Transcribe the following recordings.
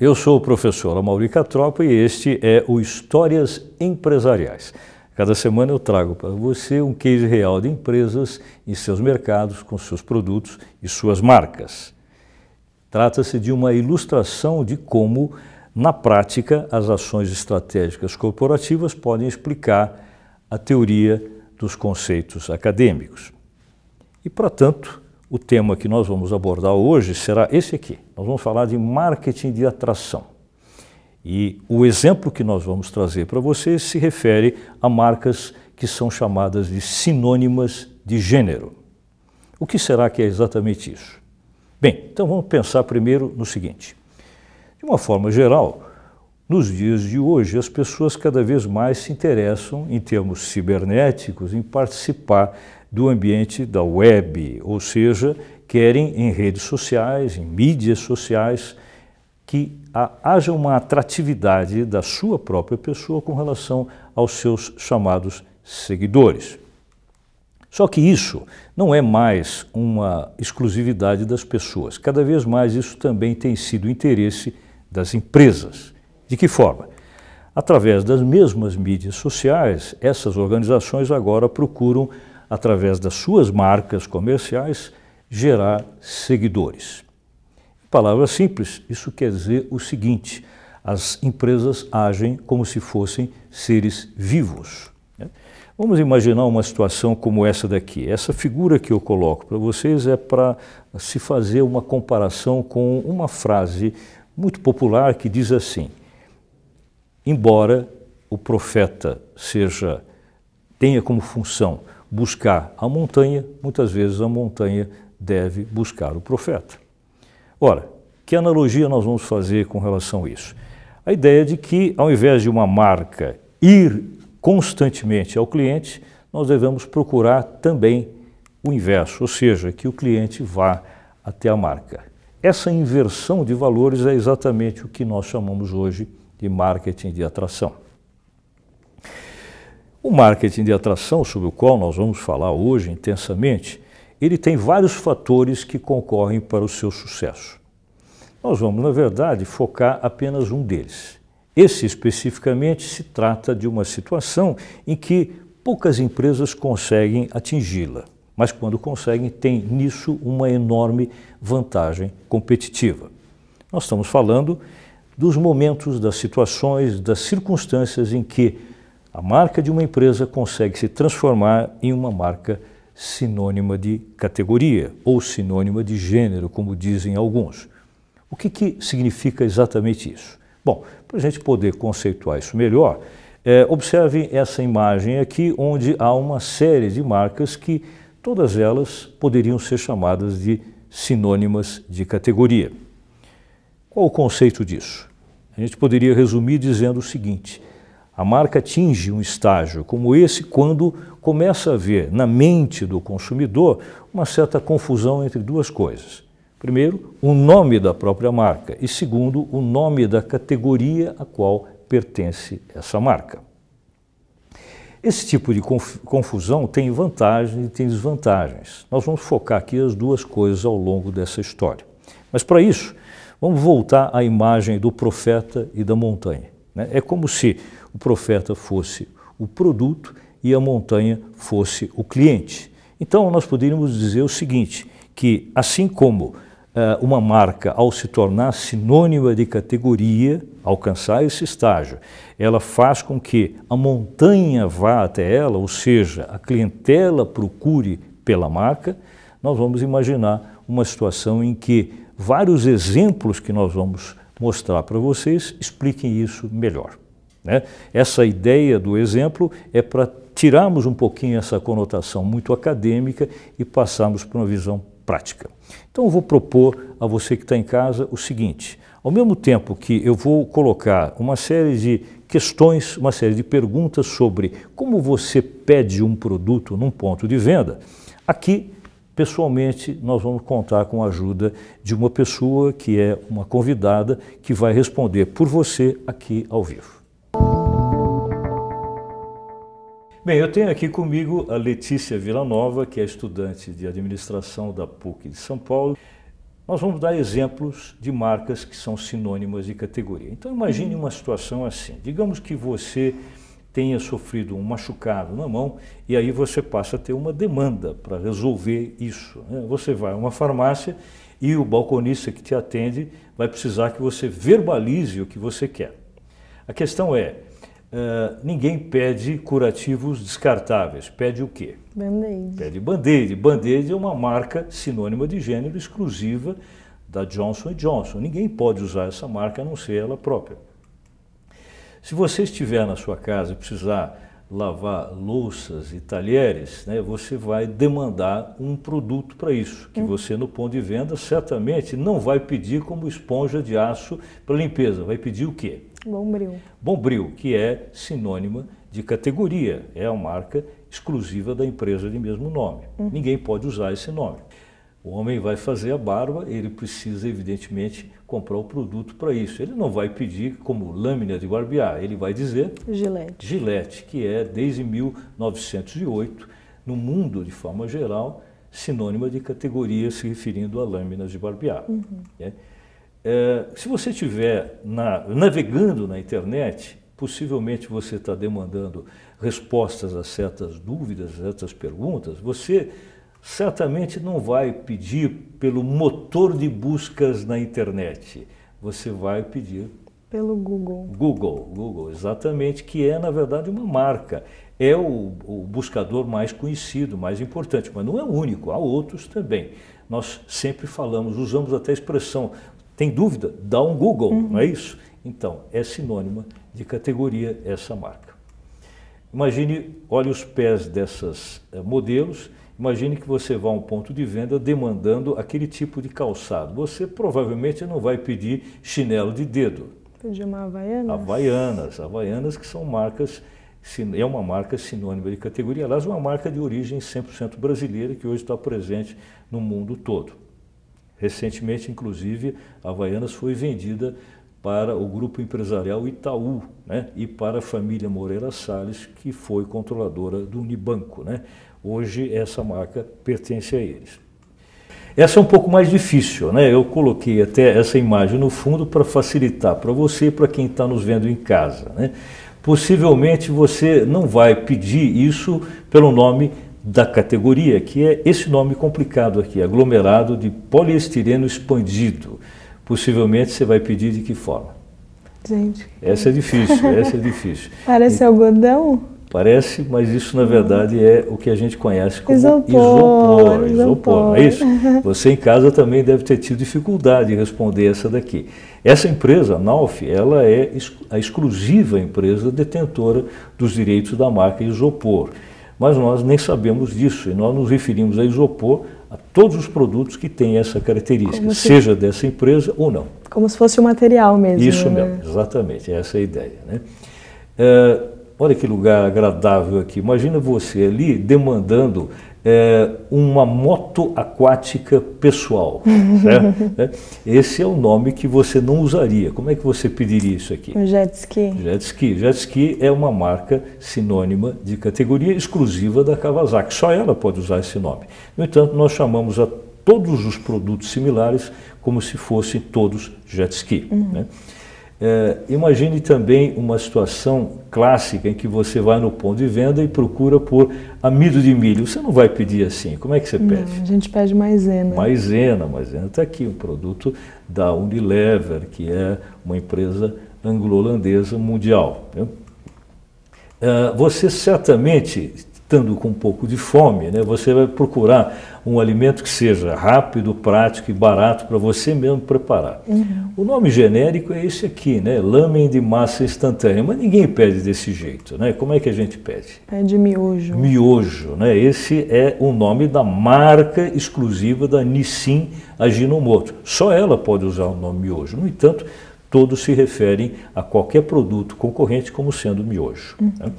Eu sou o professor Amaury Catropa e este é o Histórias Empresariais. Cada semana eu trago para você um case real de empresas e seus mercados com seus produtos e suas marcas. Trata-se de uma ilustração de como, na prática, as ações estratégicas corporativas podem explicar a teoria dos conceitos acadêmicos. E, para tanto, o tema que nós vamos abordar hoje será esse aqui. Nós vamos falar de marketing de atração. E o exemplo que nós vamos trazer para vocês se refere a marcas que são chamadas de sinônimas de gênero. O que será que é exatamente isso? Bem, então vamos pensar primeiro no seguinte. De uma forma geral, nos dias de hoje, as pessoas cada vez mais se interessam, em termos cibernéticos, em participar do ambiente da web, ou seja, querem em redes sociais, em mídias sociais, que haja uma atratividade da sua própria pessoa com relação aos seus chamados seguidores. Só que isso não é mais uma exclusividade das pessoas. Cada vez mais isso também tem sido interesse das empresas. De que forma? Através das mesmas mídias sociais, essas organizações agora procuram através das suas marcas comerciais, gerar seguidores. Em palavras simples, isso quer dizer o seguinte: as empresas agem como se fossem seres vivos. Né? Vamos imaginar uma situação como essa daqui. Essa figura que eu coloco para vocês é para se fazer uma comparação com uma frase muito popular que diz assim: embora o profeta seja tenha como função buscar a montanha, muitas vezes a montanha deve buscar o profeta. Ora, que analogia nós vamos fazer com relação a isso? A ideia de que, ao invés de uma marca ir constantemente ao cliente, nós devemos procurar também o inverso, ou seja, que o cliente vá até a marca. Essa inversão de valores é exatamente o que nós chamamos hoje de marketing de atração. O marketing de atração, sobre o qual nós vamos falar hoje intensamente, ele tem vários fatores que concorrem para o seu sucesso. Nós vamos, na verdade, focar apenas um deles. Esse especificamente se trata de uma situação em que poucas empresas conseguem atingi-la, mas quando conseguem, tem nisso uma enorme vantagem competitiva. Nós estamos falando dos momentos, das situações, das circunstâncias em que a marca de uma empresa consegue se transformar em uma marca sinônima de categoria ou sinônima de gênero, como dizem alguns. O que, que significa exatamente isso? Bom, para a gente poder conceituar isso melhor, é, observem essa imagem aqui, onde há uma série de marcas que todas elas poderiam ser chamadas de sinônimas de categoria. Qual o conceito disso? A gente poderia resumir dizendo o seguinte: a marca atinge um estágio como esse quando começa a haver na mente do consumidor uma certa confusão entre duas coisas. Primeiro, o nome da própria marca e segundo, o nome da categoria a qual pertence essa marca. Esse tipo de confusão tem vantagens e tem desvantagens. Nós vamos focar aqui as duas coisas ao longo dessa história. Mas para isso, vamos voltar à imagem do profeta e da montanha. Né? É como se o profeta fosse o produto e a montanha fosse o cliente. Então, nós poderíamos dizer o seguinte, que assim como uh, uma marca, ao se tornar sinônima de categoria, alcançar esse estágio, ela faz com que a montanha vá até ela, ou seja, a clientela procure pela marca, nós vamos imaginar uma situação em que vários exemplos que nós vamos mostrar para vocês expliquem isso melhor. Né? Essa ideia do exemplo é para tirarmos um pouquinho essa conotação muito acadêmica e passarmos para uma visão prática. Então eu vou propor a você que está em casa o seguinte: ao mesmo tempo que eu vou colocar uma série de questões, uma série de perguntas sobre como você pede um produto num ponto de venda, aqui pessoalmente nós vamos contar com a ajuda de uma pessoa que é uma convidada que vai responder por você aqui ao vivo. Bem, eu tenho aqui comigo a Letícia Villanova, que é estudante de administração da PUC de São Paulo. Nós vamos dar exemplos de marcas que são sinônimas de categoria. Então imagine uma situação assim. Digamos que você tenha sofrido um machucado na mão e aí você passa a ter uma demanda para resolver isso. Né? Você vai a uma farmácia e o balconista que te atende vai precisar que você verbalize o que você quer. A questão é, uh, ninguém pede curativos descartáveis, pede o quê? Band-Aid. Pede Band-Aid. Band-Aid é uma marca sinônima de gênero exclusiva da Johnson Johnson. Ninguém pode usar essa marca a não ser ela própria. Se você estiver na sua casa e precisar lavar louças e talheres, né, você vai demandar um produto para isso, que hum. você no ponto de venda certamente não vai pedir como esponja de aço para limpeza, vai pedir o quê? Bombril. Bombril, que é sinônima de categoria, é a marca exclusiva da empresa de mesmo nome. Uhum. Ninguém pode usar esse nome. O homem vai fazer a barba, ele precisa, evidentemente, comprar o produto para isso. Ele não vai pedir como lâmina de barbear, ele vai dizer Gillette. Gillette, que é desde 1908, no mundo de forma geral, sinônima de categoria se referindo a lâminas de barbear. Uhum. É. É, se você estiver na, navegando na internet, possivelmente você está demandando respostas a certas dúvidas, a certas perguntas, você certamente não vai pedir pelo motor de buscas na internet. Você vai pedir pelo Google. Google, Google, exatamente, que é na verdade uma marca. É o, o buscador mais conhecido, mais importante, mas não é o único, há outros também. Nós sempre falamos, usamos até a expressão, tem dúvida? Dá um Google, uhum. não é isso? Então, é sinônima de categoria essa marca. Imagine, olhe os pés desses eh, modelos, imagine que você vá a um ponto de venda demandando aquele tipo de calçado. Você provavelmente não vai pedir chinelo de dedo. Pedir uma Havaianas. Havaianas, Havaianas que são marcas, é uma marca sinônima de categoria, aliás, uma marca de origem 100% brasileira que hoje está presente no mundo todo. Recentemente, inclusive, a Havaianas foi vendida para o grupo empresarial Itaú né, e para a família Moreira Salles, que foi controladora do Unibanco. Né. Hoje essa marca pertence a eles. Essa é um pouco mais difícil, né? Eu coloquei até essa imagem no fundo para facilitar para você e para quem está nos vendo em casa. Né? Possivelmente você não vai pedir isso pelo nome da categoria, que é esse nome complicado aqui, aglomerado de poliestireno expandido. Possivelmente você vai pedir de que forma? Gente. Essa é difícil, essa é difícil. Parece e, algodão? Parece, mas isso na verdade é o que a gente conhece como isopor. Isopor, isopor, isopor não é isso? Você em casa também deve ter tido dificuldade em responder essa daqui. Essa empresa, a Nauf, ela é a exclusiva empresa detentora dos direitos da marca Isopor. Mas nós nem sabemos disso e nós nos referimos a Isopor a todos os produtos que têm essa característica, se... seja dessa empresa ou não. Como se fosse o material mesmo. Isso né? mesmo, exatamente, essa é a ideia. Né? É, olha que lugar agradável aqui. Imagina você ali demandando é, uma moto aquática pessoal. certo? É, esse é o nome que você não usaria. Como é que você pediria isso aqui? Um jet ski. Jet ski. Jet ski é uma marca sinônima de categoria exclusiva da Kawasaki. Só ela pode usar esse nome. No entanto, nós chamamos a todos os produtos similares como se fossem todos jet ski. Uhum. Né? É, imagine também uma situação clássica em que você vai no ponto de venda e procura por amido de milho. Você não vai pedir assim. Como é que você pede? Não, a gente pede maisena. Maisena, maisena está aqui, um produto da Unilever, que é uma empresa anglo-holandesa mundial. Né? É, você certamente estando com um pouco de fome, né, você vai procurar um alimento que seja rápido, prático e barato para você mesmo preparar. Uhum. O nome genérico é esse aqui, né, lamen de massa instantânea, mas ninguém pede desse jeito, né? Como é que a gente pede? Pede miojo. Miojo, né? Esse é o nome da marca exclusiva da Nissin Ajinomoto. Só ela pode usar o nome miojo. No entanto, todos se referem a qualquer produto concorrente como sendo miojo. Uhum. Né?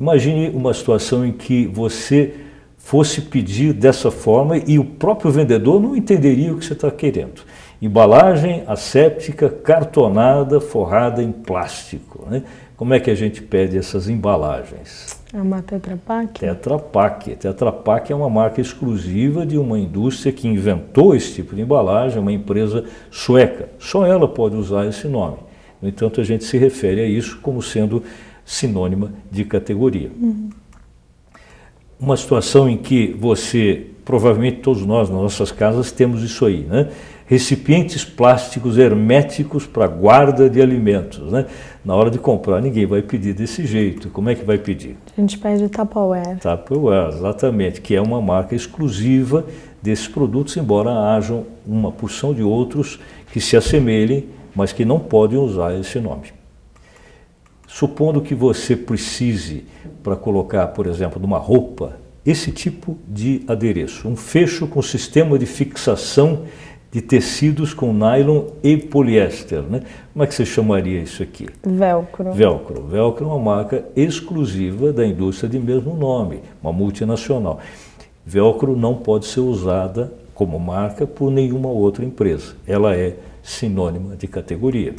Imagine uma situação em que você fosse pedir dessa forma e o próprio vendedor não entenderia o que você está querendo. Embalagem asséptica, cartonada, forrada em plástico. Né? Como é que a gente pede essas embalagens? É uma Tetra Pak? Tetra Pak. Tetra Pak é uma marca exclusiva de uma indústria que inventou esse tipo de embalagem, uma empresa sueca. Só ela pode usar esse nome. No entanto, a gente se refere a isso como sendo sinônima de categoria. Uhum. Uma situação em que você, provavelmente todos nós nas nossas casas temos isso aí, né? Recipientes plásticos herméticos para guarda de alimentos, né? Na hora de comprar, ninguém vai pedir desse jeito. Como é que vai pedir? A gente pede Tupperware. Tupperware, exatamente, que é uma marca exclusiva desses produtos, embora hajam uma porção de outros que se assemelhem, mas que não podem usar esse nome. Supondo que você precise, para colocar, por exemplo, numa roupa, esse tipo de adereço, um fecho com sistema de fixação de tecidos com nylon e poliéster, né? Como é que você chamaria isso aqui? Velcro. Velcro. Velcro é uma marca exclusiva da indústria de mesmo nome, uma multinacional. Velcro não pode ser usada como marca por nenhuma outra empresa. Ela é sinônima de categoria.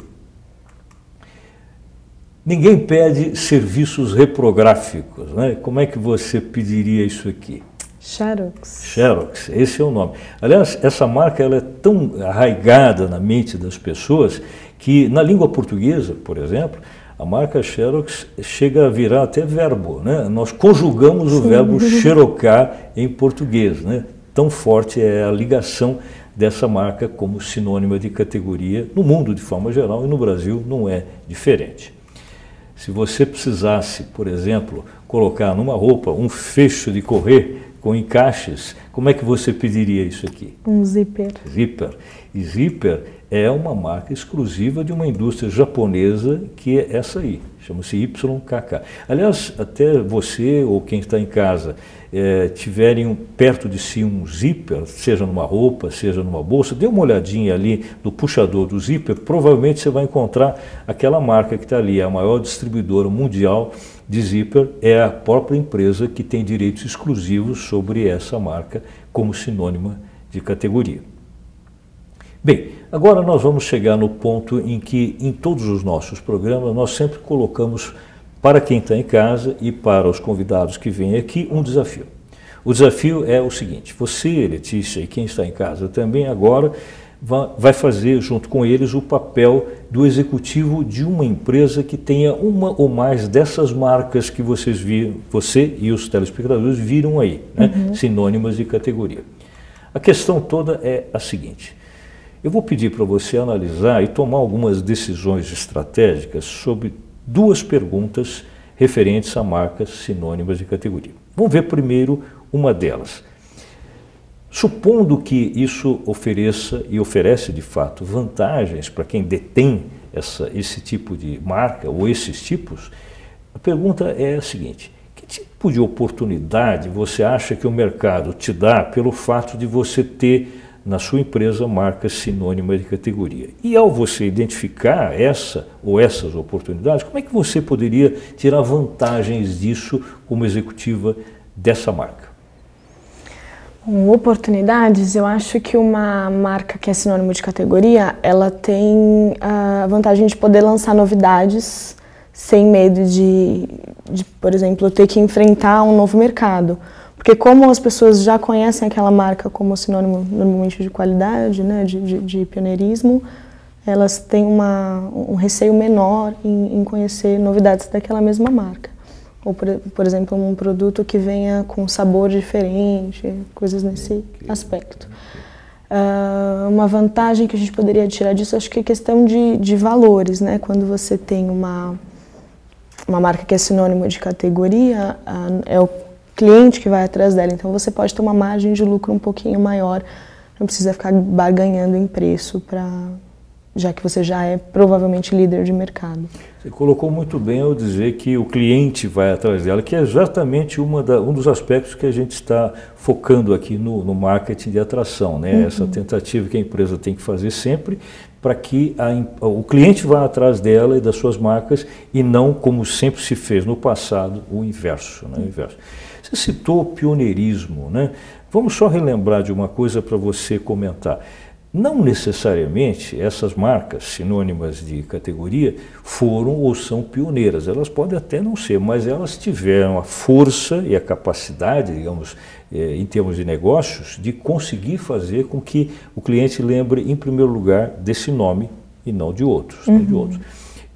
Ninguém pede serviços reprográficos, né? Como é que você pediria isso aqui? Xerox. Xerox, esse é o nome. Aliás, essa marca ela é tão arraigada na mente das pessoas que na língua portuguesa, por exemplo, a marca Xerox chega a virar até verbo, né? Nós conjugamos o verbo xerocar em português, né? Tão forte é a ligação dessa marca como sinônima de categoria no mundo de forma geral e no Brasil não é diferente. Se você precisasse, por exemplo, colocar numa roupa um fecho de correr com encaixes, como é que você pediria isso aqui? Um zíper. Zíper. E zíper é uma marca exclusiva de uma indústria japonesa que é essa aí, chama-se YKK. Aliás, até você ou quem está em casa é, tiverem perto de si um zíper, seja numa roupa, seja numa bolsa, dê uma olhadinha ali no puxador do zíper, provavelmente você vai encontrar aquela marca que está ali, a maior distribuidora mundial de zíper, é a própria empresa que tem direitos exclusivos sobre essa marca como sinônima de categoria. Bem, agora nós vamos chegar no ponto em que em todos os nossos programas nós sempre colocamos para quem está em casa e para os convidados que vêm aqui, um desafio. O desafio é o seguinte: você, Letícia, e quem está em casa também agora, vai fazer junto com eles o papel do executivo de uma empresa que tenha uma ou mais dessas marcas que vocês viram, você e os telespectadores viram aí, né? uhum. sinônimas de categoria. A questão toda é a seguinte: eu vou pedir para você analisar e tomar algumas decisões estratégicas sobre duas perguntas referentes a marcas sinônimas de categoria. Vamos ver primeiro uma delas. Supondo que isso ofereça e oferece de fato vantagens para quem detém essa, esse tipo de marca ou esses tipos, a pergunta é a seguinte: que tipo de oportunidade você acha que o mercado te dá pelo fato de você ter na sua empresa marca sinônima de categoria. E ao você identificar essa ou essas oportunidades, como é que você poderia tirar vantagens disso como executiva dessa marca? Oportunidades, eu acho que uma marca que é sinônimo de categoria, ela tem a vantagem de poder lançar novidades sem medo de, de por exemplo, ter que enfrentar um novo mercado. Porque como as pessoas já conhecem aquela marca como sinônimo normalmente de qualidade, né, de, de, de pioneirismo, elas têm uma, um receio menor em, em, conhecer novidades daquela mesma marca. Ou, por, por, exemplo, um produto que venha com sabor diferente, coisas nesse aspecto. Uh, uma vantagem que a gente poderia tirar disso, acho que é questão de, de valores, né? Quando você tem uma, uma marca que é sinônimo de categoria, uh, é o cliente que vai atrás dela. Então você pode ter uma margem de lucro um pouquinho maior, não precisa ficar barganhando em preço para já que você já é provavelmente líder de mercado. Você colocou muito bem ao dizer que o cliente vai atrás dela, que é exatamente uma da, um dos aspectos que a gente está focando aqui no, no marketing de atração, né? Uhum. Essa tentativa que a empresa tem que fazer sempre para que a, o cliente vá atrás dela e das suas marcas e não como sempre se fez no passado o inverso, né? O inverso. Você citou o pioneirismo, né? Vamos só relembrar de uma coisa para você comentar. Não necessariamente essas marcas sinônimas de categoria foram ou são pioneiras. Elas podem até não ser, mas elas tiveram a força e a capacidade, digamos, eh, em termos de negócios, de conseguir fazer com que o cliente lembre, em primeiro lugar, desse nome e não de outros. Uhum. Não de outros.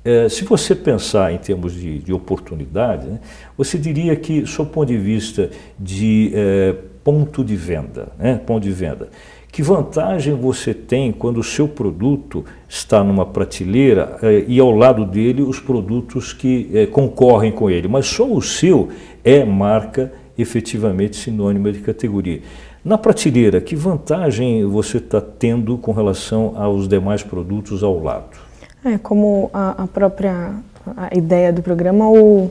É, se você pensar em termos de, de oportunidade, né, você diria que, sob ponto de vista de é, ponto de venda, né, ponto de venda, que vantagem você tem quando o seu produto está numa prateleira é, e ao lado dele os produtos que concorrem com ele, mas só o seu é marca efetivamente sinônima de categoria. Na prateleira, que vantagem você está tendo com relação aos demais produtos ao lado? É, como a, a própria a ideia do programa, o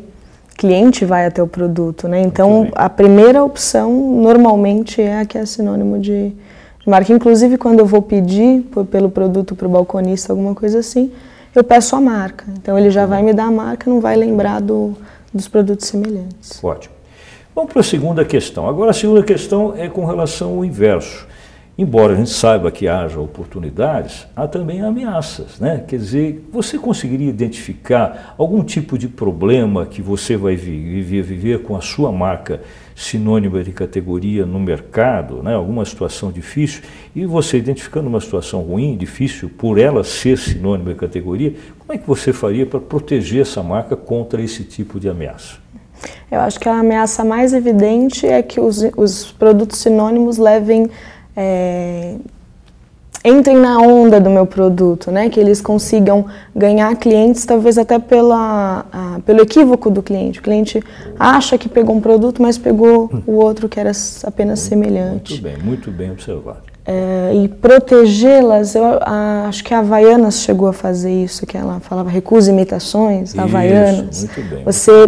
cliente vai até o produto, né? Então, a primeira opção normalmente é a que é sinônimo de, de marca. Inclusive, quando eu vou pedir por, pelo produto para o balconista, alguma coisa assim, eu peço a marca. Então, ele já vai me dar a marca, não vai lembrar do, dos produtos semelhantes. Ótimo. Vamos para a segunda questão. Agora, a segunda questão é com relação ao inverso. Embora a gente saiba que haja oportunidades, há também ameaças. Né? Quer dizer, você conseguiria identificar algum tipo de problema que você vai viver, viver com a sua marca sinônima de categoria no mercado, né? alguma situação difícil, e você identificando uma situação ruim, difícil, por ela ser sinônima de categoria, como é que você faria para proteger essa marca contra esse tipo de ameaça? Eu acho que a ameaça mais evidente é que os, os produtos sinônimos levem é, entrem na onda do meu produto, né? Que eles consigam ganhar clientes, talvez até pela, a, pelo equívoco do cliente. O cliente acha que pegou um produto, mas pegou o outro que era apenas semelhante. Muito bem, muito bem observado. É, e protegê-las, eu a, acho que a Havaianas chegou a fazer isso, que ela falava recusa imitações, isso, Havaianas. Muito bem. Você,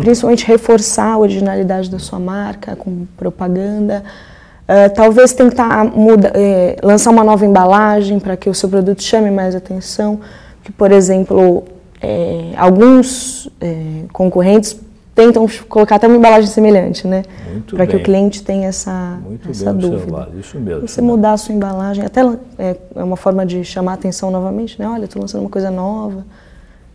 principalmente, reforçar a originalidade da sua marca com propaganda. Uh, talvez tentar muda, eh, lançar uma nova embalagem para que o seu produto chame mais atenção. Que, por exemplo, eh, alguns eh, concorrentes tentam colocar até uma embalagem semelhante, né? Para que o cliente tenha essa, Muito essa dúvida. Isso mesmo. Você mudar a sua embalagem, até é, é uma forma de chamar atenção novamente, né? Olha, estou lançando uma coisa nova.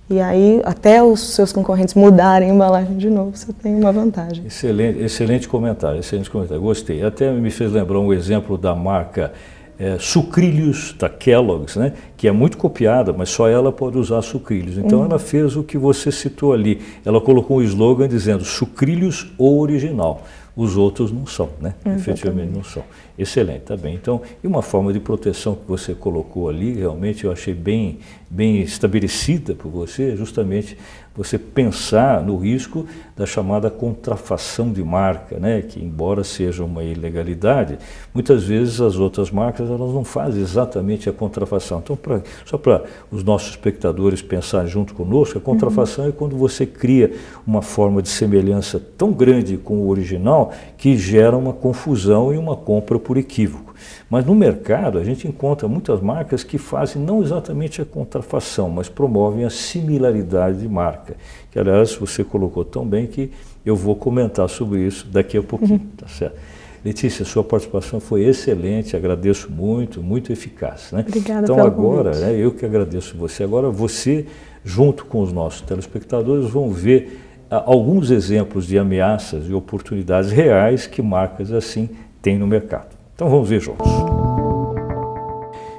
E aí, até os seus concorrentes mudarem a embalagem de novo, você tem uma vantagem. Excelente, excelente comentário, excelente comentário. Gostei. Até me fez lembrar um exemplo da marca é, sucrilhos da Kellogg's, né? que é muito copiada, mas só ela pode usar sucrilhos. Então uhum. ela fez o que você citou ali. Ela colocou um slogan dizendo sucrilhos ou original. Os outros não são, né? Efetivamente não são. Excelente, tá bem. Então, e uma forma de proteção que você colocou ali, realmente eu achei bem, bem estabelecida por você, justamente você pensar no risco da chamada contrafação de marca, né? que embora seja uma ilegalidade, muitas vezes as outras marcas elas não fazem exatamente a contrafação. Então, pra, só para os nossos espectadores pensarem junto conosco, a contrafação uhum. é quando você cria uma forma de semelhança tão grande com o original que gera uma confusão e uma compra por equívoco. Mas no mercado a gente encontra muitas marcas que fazem não exatamente a contrafação, mas promovem a similaridade de marca. Que aliás você colocou tão bem que eu vou comentar sobre isso daqui a pouquinho, uhum. tá certo? Letícia, sua participação foi excelente, agradeço muito, muito eficaz. Né? Obrigada então agora, né, eu que agradeço você. Agora você, junto com os nossos telespectadores, vão ver ah, alguns exemplos de ameaças e oportunidades reais que marcas assim têm no mercado. Então vamos ver juntos.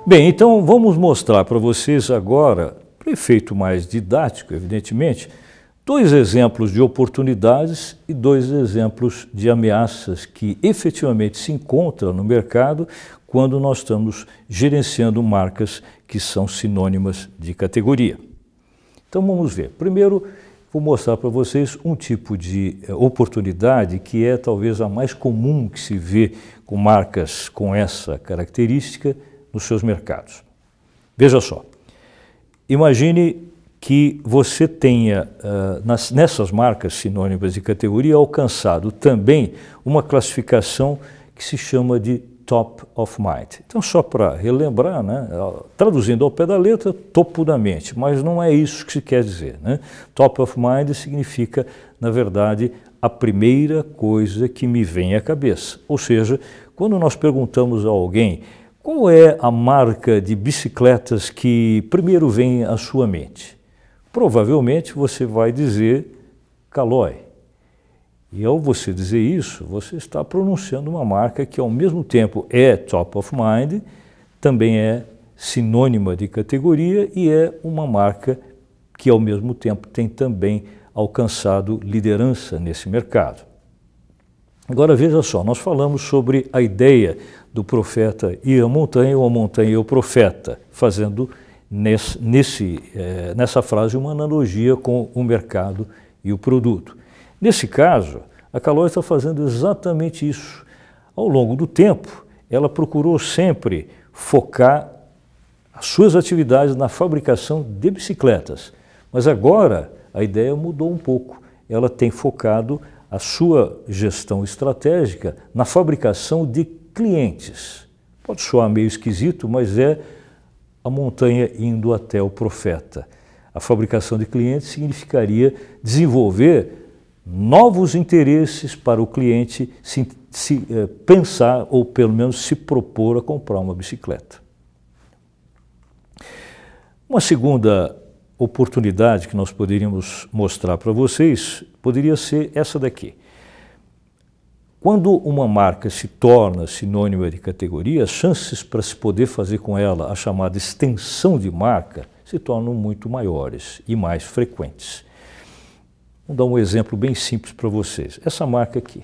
Bem, então vamos mostrar para vocês agora, para efeito mais didático, evidentemente, dois exemplos de oportunidades e dois exemplos de ameaças que efetivamente se encontram no mercado quando nós estamos gerenciando marcas que são sinônimas de categoria. Então vamos ver. Primeiro, vou mostrar para vocês um tipo de eh, oportunidade que é talvez a mais comum que se vê com marcas com essa característica nos seus mercados. Veja só, imagine que você tenha uh, nas, nessas marcas sinônimas de categoria alcançado também uma classificação que se chama de top of mind. Então, só para relembrar, né, traduzindo ao pé da letra, topo da mente, mas não é isso que se quer dizer. Né? Top of mind significa, na verdade, a primeira coisa que me vem à cabeça. Ou seja, quando nós perguntamos a alguém Qual é a marca de bicicletas que primeiro vem à sua mente? Provavelmente você vai dizer Caloi. E ao você dizer isso, você está pronunciando uma marca que ao mesmo tempo é top of mind, também é sinônima de categoria e é uma marca que ao mesmo tempo tem também alcançado liderança nesse mercado. Agora veja só, nós falamos sobre a ideia do profeta ir à montanha ou a montanha e o profeta, fazendo nesse, nesse, é, nessa frase uma analogia com o mercado e o produto. Nesse caso, a Calói está fazendo exatamente isso. Ao longo do tempo, ela procurou sempre focar as suas atividades na fabricação de bicicletas. Mas agora a ideia mudou um pouco. Ela tem focado a sua gestão estratégica na fabricação de clientes. Pode soar meio esquisito, mas é a montanha indo até o profeta. A fabricação de clientes significaria desenvolver novos interesses para o cliente se, se eh, pensar ou pelo menos se propor a comprar uma bicicleta. Uma segunda oportunidade que nós poderíamos mostrar para vocês poderia ser essa daqui. Quando uma marca se torna sinônima de categoria, as chances para se poder fazer com ela a chamada extensão de marca se tornam muito maiores e mais frequentes. Vou dar um exemplo bem simples para vocês. Essa marca aqui,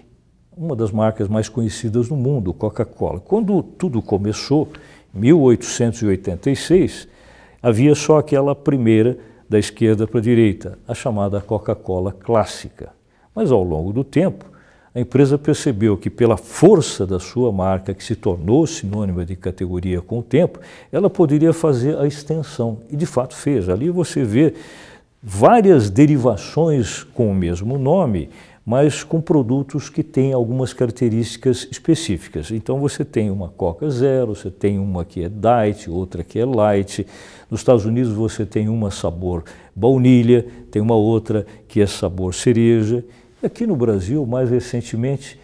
uma das marcas mais conhecidas no mundo, Coca-Cola. Quando tudo começou, em 1886, havia só aquela primeira da esquerda para a direita, a chamada Coca-Cola clássica. Mas ao longo do tempo, a empresa percebeu que, pela força da sua marca, que se tornou sinônima de categoria com o tempo, ela poderia fazer a extensão. E de fato fez. Ali você vê várias derivações com o mesmo nome, mas com produtos que têm algumas características específicas. Então você tem uma Coca Zero, você tem uma que é Diet, outra que é Light. Nos Estados Unidos você tem uma sabor baunilha, tem uma outra que é sabor cereja. Aqui no Brasil, mais recentemente,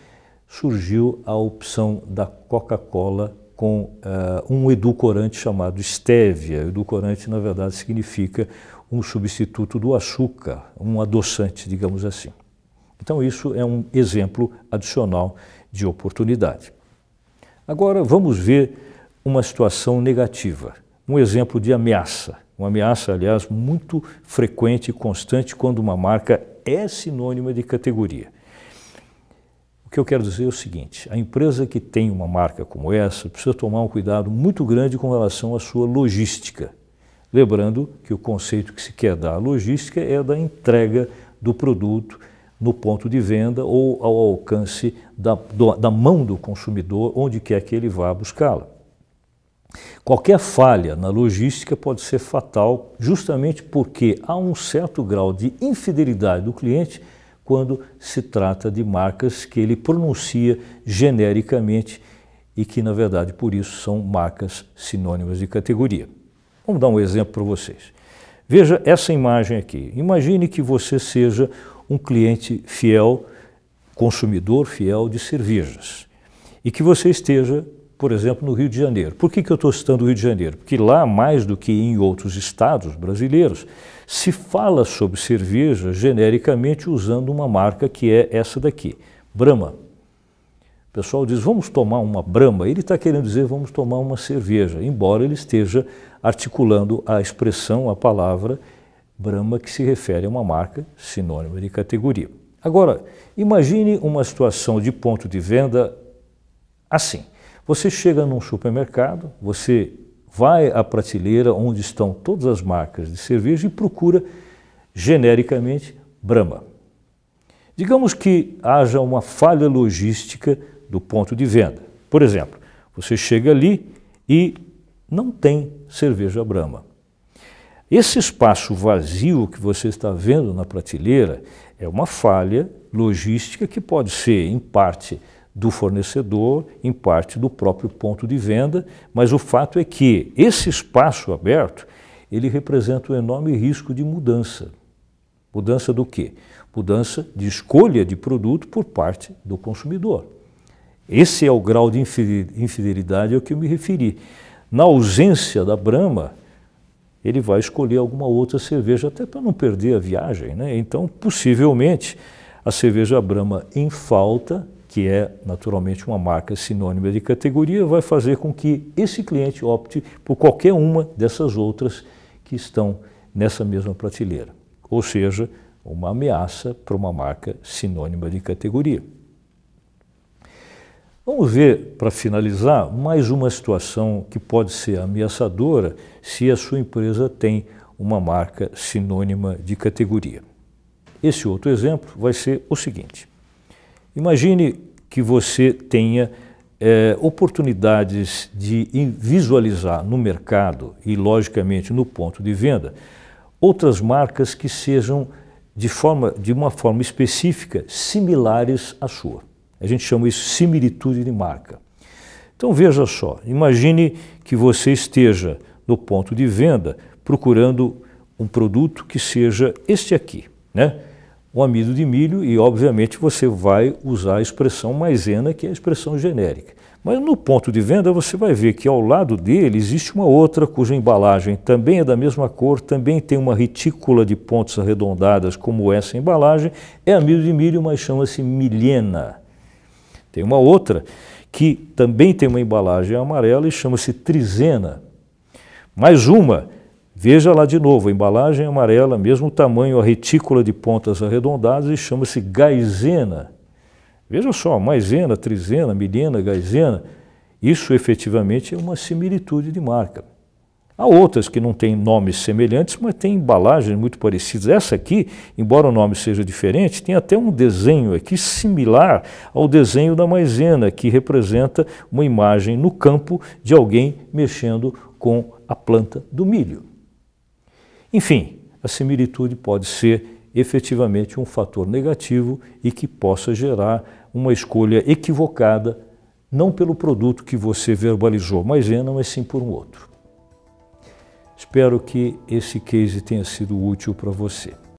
surgiu a opção da Coca-Cola com uh, um edulcorante chamado stevia. Edulcorante, na verdade, significa um substituto do açúcar, um adoçante, digamos assim. Então, isso é um exemplo adicional de oportunidade. Agora, vamos ver uma situação negativa, um exemplo de ameaça. Uma ameaça, aliás, muito frequente e constante quando uma marca é sinônima de categoria. O que eu quero dizer é o seguinte: a empresa que tem uma marca como essa precisa tomar um cuidado muito grande com relação à sua logística. Lembrando que o conceito que se quer dar à logística é da entrega do produto no ponto de venda ou ao alcance da, do, da mão do consumidor, onde quer que ele vá buscá-la. Qualquer falha na logística pode ser fatal, justamente porque há um certo grau de infidelidade do cliente quando se trata de marcas que ele pronuncia genericamente e que, na verdade, por isso são marcas sinônimas de categoria. Vamos dar um exemplo para vocês. Veja essa imagem aqui. Imagine que você seja um cliente fiel, consumidor fiel de cervejas. E que você esteja, por exemplo, no Rio de Janeiro. Por que, que eu estou citando o Rio de Janeiro? Porque lá, mais do que em outros estados brasileiros, se fala sobre cerveja genericamente usando uma marca que é essa daqui, Brahma. O pessoal diz, vamos tomar uma Brahma. Ele está querendo dizer, vamos tomar uma cerveja, embora ele esteja articulando a expressão, a palavra Brahma, que se refere a uma marca sinônima de categoria. Agora, imagine uma situação de ponto de venda assim. Você chega num supermercado, você vai à prateleira onde estão todas as marcas de cerveja e procura genericamente Brahma. Digamos que haja uma falha logística do ponto de venda. Por exemplo, você chega ali e não tem cerveja Brahma. Esse espaço vazio que você está vendo na prateleira é uma falha logística que pode ser, em parte, do fornecedor, em parte do próprio ponto de venda, mas o fato é que esse espaço aberto ele representa um enorme risco de mudança. Mudança do quê? Mudança de escolha de produto por parte do consumidor. Esse é o grau de infidelidade ao que eu me referi. Na ausência da Brahma, ele vai escolher alguma outra cerveja, até para não perder a viagem. Né? Então, possivelmente, a cerveja Brahma em falta, que é naturalmente uma marca sinônima de categoria, vai fazer com que esse cliente opte por qualquer uma dessas outras que estão nessa mesma prateleira. Ou seja, uma ameaça para uma marca sinônima de categoria. Vamos ver, para finalizar, mais uma situação que pode ser ameaçadora se a sua empresa tem uma marca sinônima de categoria. Esse outro exemplo vai ser o seguinte: imagine que você tenha é, oportunidades de visualizar no mercado e, logicamente, no ponto de venda, outras marcas que sejam de, forma, de uma forma específica similares à sua. A gente chama isso similitude de marca. Então veja só, imagine que você esteja no ponto de venda procurando um produto que seja este aqui, né? Um amido de milho e obviamente você vai usar a expressão maisena, que é a expressão genérica. Mas no ponto de venda você vai ver que ao lado dele existe uma outra cuja embalagem também é da mesma cor, também tem uma retícula de pontas arredondadas como essa embalagem, é amido de milho, mas chama-se milena. Tem uma outra que também tem uma embalagem amarela e chama-se trizena. Mais uma, veja lá de novo, a embalagem amarela, mesmo tamanho, a retícula de pontas arredondadas e chama-se gaizena. Veja só, maisena, trizena, milena, gaizena, isso efetivamente é uma similitude de marca. Há outras que não têm nomes semelhantes, mas têm embalagens muito parecidas. Essa aqui, embora o nome seja diferente, tem até um desenho aqui similar ao desenho da maisena, que representa uma imagem no campo de alguém mexendo com a planta do milho. Enfim, a similitude pode ser efetivamente um fator negativo e que possa gerar uma escolha equivocada, não pelo produto que você verbalizou maisena, mas sim por um outro. Espero que esse case tenha sido útil para você.